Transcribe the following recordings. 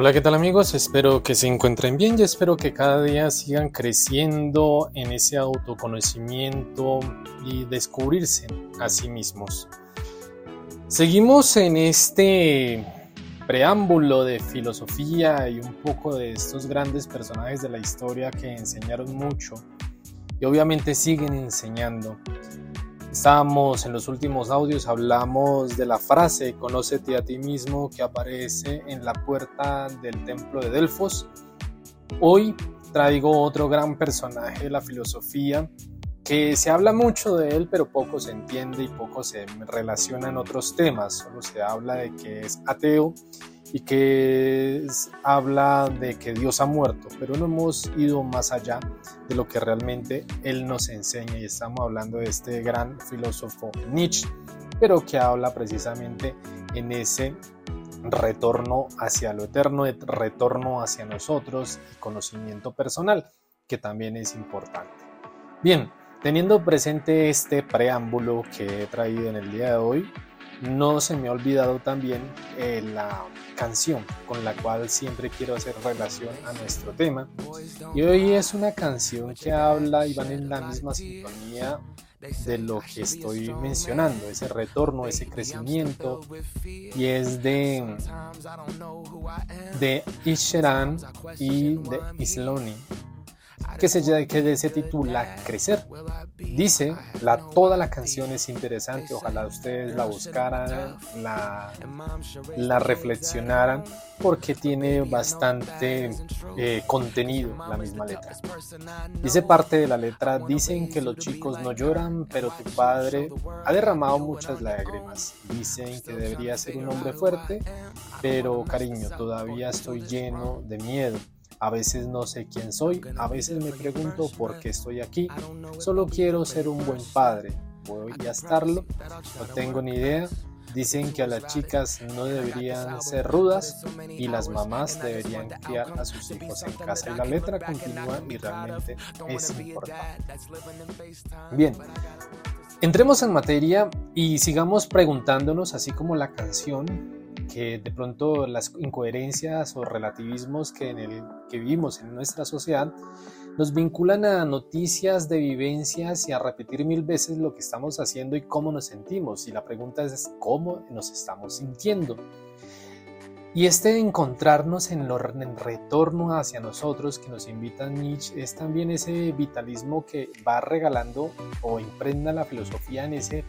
Hola, ¿qué tal amigos? Espero que se encuentren bien y espero que cada día sigan creciendo en ese autoconocimiento y descubrirse a sí mismos. Seguimos en este preámbulo de filosofía y un poco de estos grandes personajes de la historia que enseñaron mucho y obviamente siguen enseñando. Estábamos en los últimos audios, hablamos de la frase Conócete a ti mismo que aparece en la puerta del templo de Delfos. Hoy traigo otro gran personaje de la filosofía que se habla mucho de él, pero poco se entiende y poco se relaciona en otros temas. Solo se habla de que es ateo y que habla de que Dios ha muerto, pero no hemos ido más allá de lo que realmente Él nos enseña y estamos hablando de este gran filósofo Nietzsche, pero que habla precisamente en ese retorno hacia lo eterno, retorno hacia nosotros y conocimiento personal, que también es importante. Bien, teniendo presente este preámbulo que he traído en el día de hoy, no se me ha olvidado también eh, la canción con la cual siempre quiero hacer relación a nuestro tema. Y hoy es una canción que habla y van en la misma sintonía de lo que estoy mencionando, ese retorno, ese crecimiento, y es de, de Isheran y de Isloni que se, que se titula Crecer. Dice, la, toda la canción es interesante, ojalá ustedes la buscaran, la, la reflexionaran, porque tiene bastante eh, contenido la misma letra. Dice parte de la letra, dicen que los chicos no lloran, pero tu padre ha derramado muchas lágrimas. Dicen que debería ser un hombre fuerte, pero cariño, todavía estoy lleno de miedo. A veces no sé quién soy, a veces me pregunto por qué estoy aquí. Solo quiero ser un buen padre. ¿Voy a estarlo? No tengo ni idea. Dicen que a las chicas no deberían ser rudas y las mamás deberían criar a sus hijos en casa. Y la letra continúa y realmente es importante. Bien, entremos en materia y sigamos preguntándonos, así como la canción, que de pronto las incoherencias o relativismos que, en el, que vivimos en nuestra sociedad nos vinculan a noticias de vivencias y a repetir mil veces lo que estamos haciendo y cómo nos sentimos. Y la pregunta es cómo nos estamos sintiendo. Y este encontrarnos en, lo, en retorno hacia nosotros que nos invita Nietzsche es también ese vitalismo que va regalando o impregna la filosofía en ese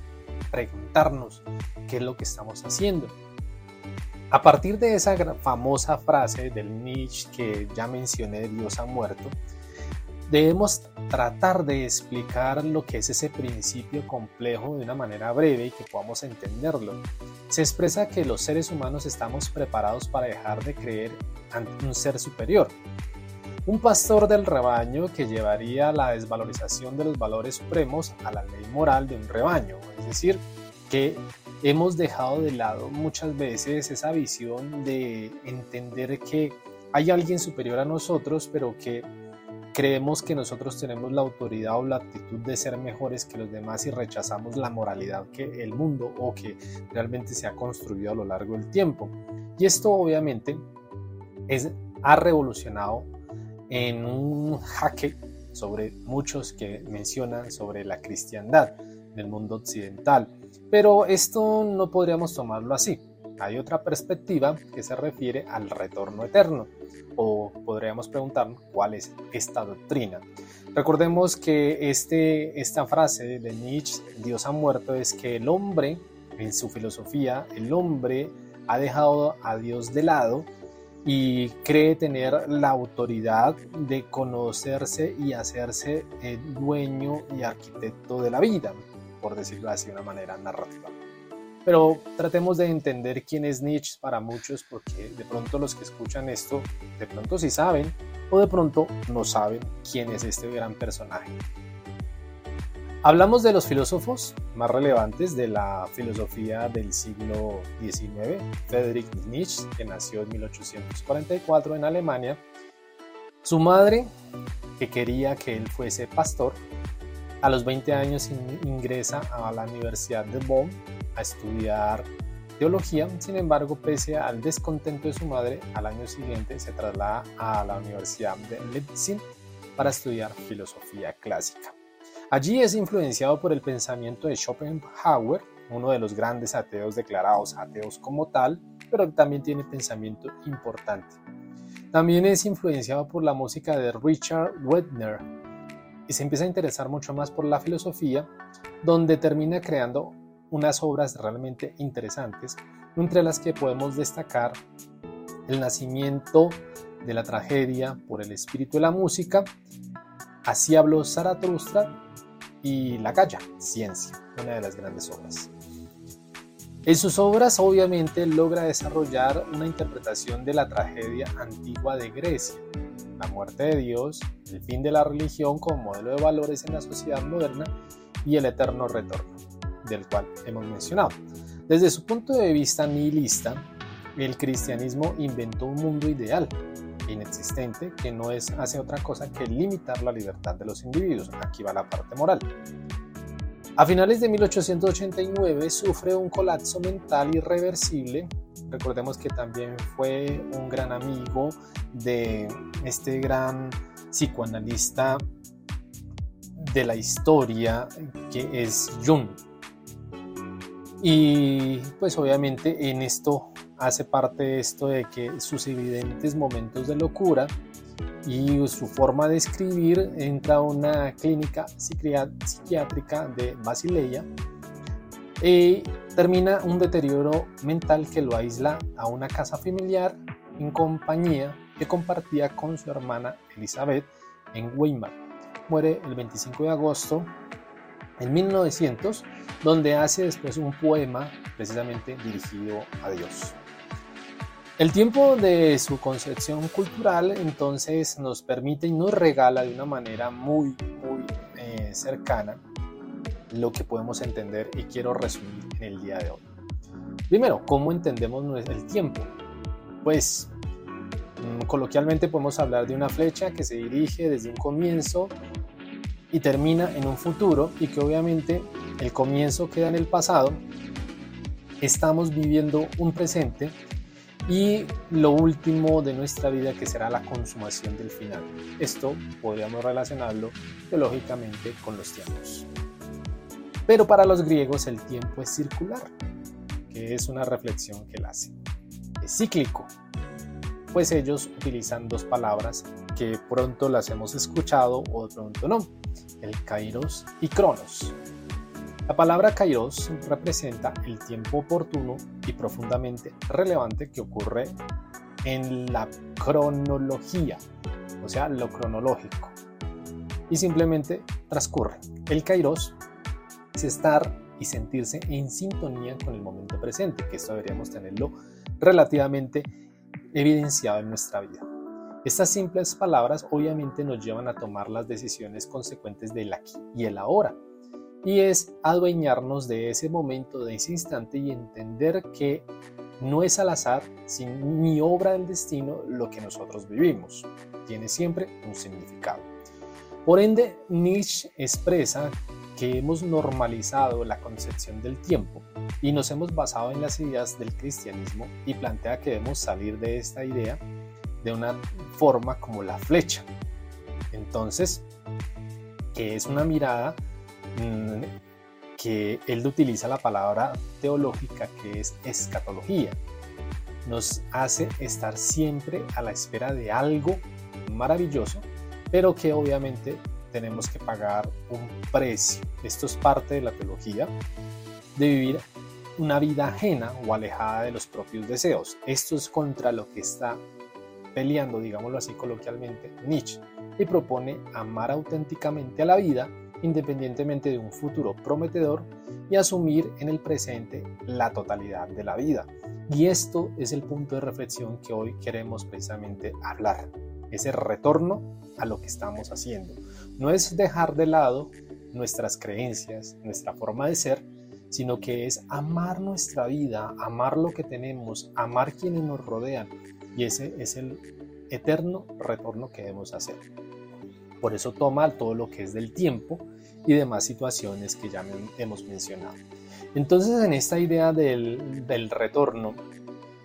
preguntarnos qué es lo que estamos haciendo. A partir de esa famosa frase del Nietzsche que ya mencioné, Dios ha muerto, debemos tratar de explicar lo que es ese principio complejo de una manera breve y que podamos entenderlo. Se expresa que los seres humanos estamos preparados para dejar de creer ante un ser superior. Un pastor del rebaño que llevaría la desvalorización de los valores supremos a la ley moral de un rebaño, es decir, que hemos dejado de lado muchas veces esa visión de entender que hay alguien superior a nosotros, pero que creemos que nosotros tenemos la autoridad o la actitud de ser mejores que los demás y rechazamos la moralidad que el mundo o que realmente se ha construido a lo largo del tiempo. Y esto obviamente es, ha revolucionado en un jaque sobre muchos que mencionan sobre la cristiandad del mundo occidental pero esto no podríamos tomarlo así. Hay otra perspectiva que se refiere al retorno eterno, o podríamos preguntar cuál es esta doctrina. Recordemos que este, esta frase de Nietzsche, Dios ha muerto, es que el hombre, en su filosofía, el hombre ha dejado a Dios de lado y cree tener la autoridad de conocerse y hacerse el dueño y arquitecto de la vida por decirlo así de una manera narrativa. Pero tratemos de entender quién es Nietzsche para muchos, porque de pronto los que escuchan esto, de pronto sí saben, o de pronto no saben quién es este gran personaje. Hablamos de los filósofos más relevantes de la filosofía del siglo XIX, Friedrich Nietzsche, que nació en 1844 en Alemania. Su madre, que quería que él fuese pastor, a los 20 años ingresa a la Universidad de Bonn a estudiar teología, sin embargo, pese al descontento de su madre, al año siguiente se traslada a la Universidad de Leipzig para estudiar filosofía clásica. Allí es influenciado por el pensamiento de Schopenhauer, uno de los grandes ateos declarados ateos como tal, pero también tiene pensamiento importante. También es influenciado por la música de Richard Wagner y se empieza a interesar mucho más por la filosofía, donde termina creando unas obras realmente interesantes, entre las que podemos destacar el nacimiento de la tragedia por el espíritu de la música, Así habló Zaratustra y La Calla, Ciencia, una de las grandes obras. En sus obras obviamente logra desarrollar una interpretación de la tragedia antigua de Grecia, la muerte de Dios, el fin de la religión como modelo de valores en la sociedad moderna y el eterno retorno, del cual hemos mencionado. Desde su punto de vista nihilista, el cristianismo inventó un mundo ideal, inexistente, que no es, hace otra cosa que limitar la libertad de los individuos. Aquí va la parte moral. A finales de 1889 sufre un colapso mental irreversible. Recordemos que también fue un gran amigo de este gran psicoanalista de la historia que es Jung. Y pues obviamente en esto hace parte esto de que sus evidentes momentos de locura y su forma de escribir entra a una clínica psiquiátrica de Basileia y termina un deterioro mental que lo aísla a una casa familiar en compañía que compartía con su hermana Elizabeth en Weimar. Muere el 25 de agosto en 1900, donde hace después un poema precisamente dirigido a Dios. El tiempo de su concepción cultural entonces nos permite y nos regala de una manera muy, muy eh, cercana lo que podemos entender y quiero resumir en el día de hoy. Primero, ¿cómo entendemos el tiempo? Pues mm, coloquialmente podemos hablar de una flecha que se dirige desde un comienzo y termina en un futuro y que obviamente el comienzo queda en el pasado. Estamos viviendo un presente y lo último de nuestra vida que será la consumación del final. Esto podríamos relacionarlo teológicamente con los tiempos. Pero para los griegos el tiempo es circular, que es una reflexión que él hace. Es cíclico, pues ellos utilizan dos palabras que pronto las hemos escuchado o pronto no, el kairos y cronos. La palabra kairos representa el tiempo oportuno y profundamente relevante que ocurre en la cronología, o sea, lo cronológico, y simplemente transcurre. El kairos es estar y sentirse en sintonía con el momento presente, que esto deberíamos tenerlo relativamente evidenciado en nuestra vida. Estas simples palabras obviamente nos llevan a tomar las decisiones consecuentes del aquí y el ahora, y es adueñarnos de ese momento, de ese instante y entender que no es al azar ni obra del destino lo que nosotros vivimos. Tiene siempre un significado. Por ende, Nietzsche expresa que hemos normalizado la concepción del tiempo y nos hemos basado en las ideas del cristianismo y plantea que debemos salir de esta idea de una forma como la flecha. Entonces, que es una mirada que él utiliza la palabra teológica que es escatología. Nos hace estar siempre a la espera de algo maravilloso, pero que obviamente tenemos que pagar un precio. Esto es parte de la teología, de vivir una vida ajena o alejada de los propios deseos. Esto es contra lo que está peleando, digámoslo así coloquialmente, Nietzsche, y propone amar auténticamente a la vida independientemente de un futuro prometedor y asumir en el presente la totalidad de la vida. Y esto es el punto de reflexión que hoy queremos precisamente hablar, ese retorno a lo que estamos haciendo. No es dejar de lado nuestras creencias, nuestra forma de ser, sino que es amar nuestra vida, amar lo que tenemos, amar quienes nos rodean. Y ese es el eterno retorno que debemos hacer. Por eso toma todo lo que es del tiempo y demás situaciones que ya hemos mencionado. Entonces en esta idea del, retorno,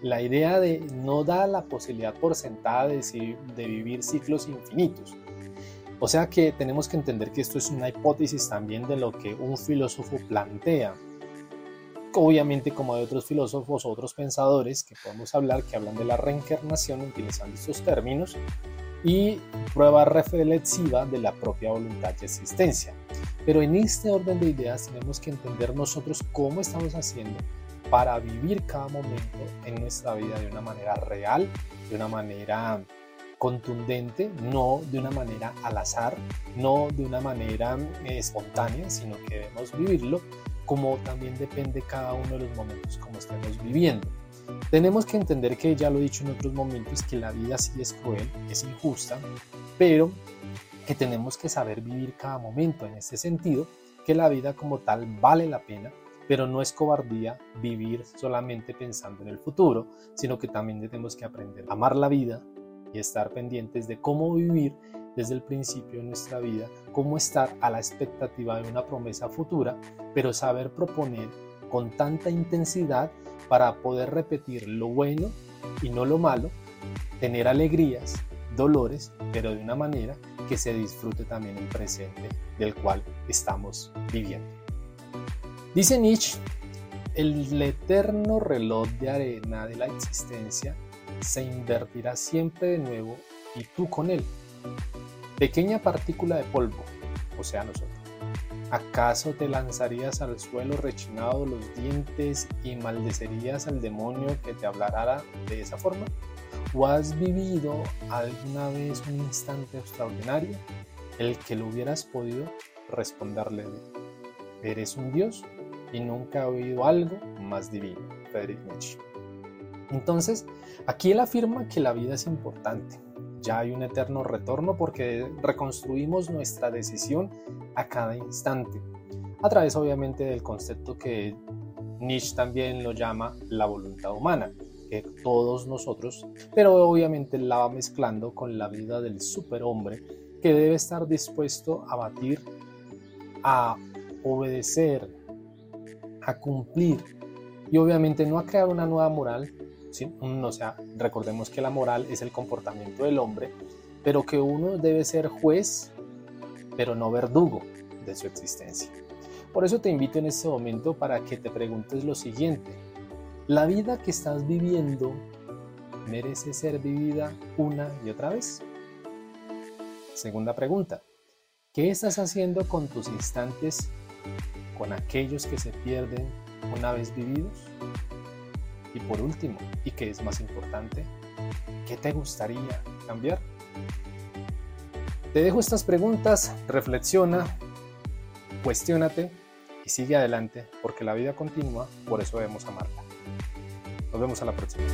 la idea de no da la posibilidad por sentada de, de vivir ciclos infinitos. O sea que tenemos que entender que esto es una hipótesis también de lo que un filósofo plantea. Obviamente como de otros filósofos, otros pensadores que podemos hablar, que hablan de la reencarnación utilizando estos términos y prueba reflexiva de la propia voluntad de existencia. Pero en este orden de ideas tenemos que entender nosotros cómo estamos haciendo para vivir cada momento en nuestra vida de una manera real, de una manera contundente, no de una manera al azar, no de una manera eh, espontánea, sino que debemos vivirlo como también depende cada uno de los momentos como estemos viviendo. Tenemos que entender que ya lo he dicho en otros momentos que la vida sí es cruel, es injusta, pero que tenemos que saber vivir cada momento en ese sentido, que la vida como tal vale la pena pero no es cobardía vivir solamente pensando en el futuro, sino que también tenemos que aprender a amar la vida y estar pendientes de cómo vivir desde el principio de nuestra vida, cómo estar a la expectativa de una promesa futura, pero saber proponer con tanta intensidad para poder repetir lo bueno y no lo malo, tener alegrías, dolores, pero de una manera que se disfrute también el presente del cual estamos viviendo. Dice Nietzsche, el eterno reloj de arena de la existencia se invertirá siempre de nuevo y tú con él. Pequeña partícula de polvo, o sea nosotros. ¿Acaso te lanzarías al suelo rechinado los dientes y maldecerías al demonio que te hablará de esa forma? ¿O has vivido alguna vez un instante extraordinario el que lo hubieras podido responderle? ¿Eres un dios? y nunca he oído algo más divino. Friedrich Nietzsche. Entonces, aquí él afirma que la vida es importante. Ya hay un eterno retorno porque reconstruimos nuestra decisión a cada instante, a través obviamente del concepto que Nietzsche también lo llama la voluntad humana, que todos nosotros, pero obviamente la va mezclando con la vida del superhombre que debe estar dispuesto a batir, a obedecer, a cumplir y obviamente no a crear una nueva moral, o sea, recordemos que la moral es el comportamiento del hombre, pero que uno debe ser juez, pero no verdugo de su existencia. Por eso te invito en este momento para que te preguntes lo siguiente. ¿La vida que estás viviendo merece ser vivida una y otra vez? Segunda pregunta. ¿Qué estás haciendo con tus instantes con aquellos que se pierden una vez vividos? Y por último, y que es más importante, ¿qué te gustaría cambiar? Te dejo estas preguntas, reflexiona, cuestiónate y sigue adelante, porque la vida continúa, por eso debemos amarla. Nos vemos a la próxima.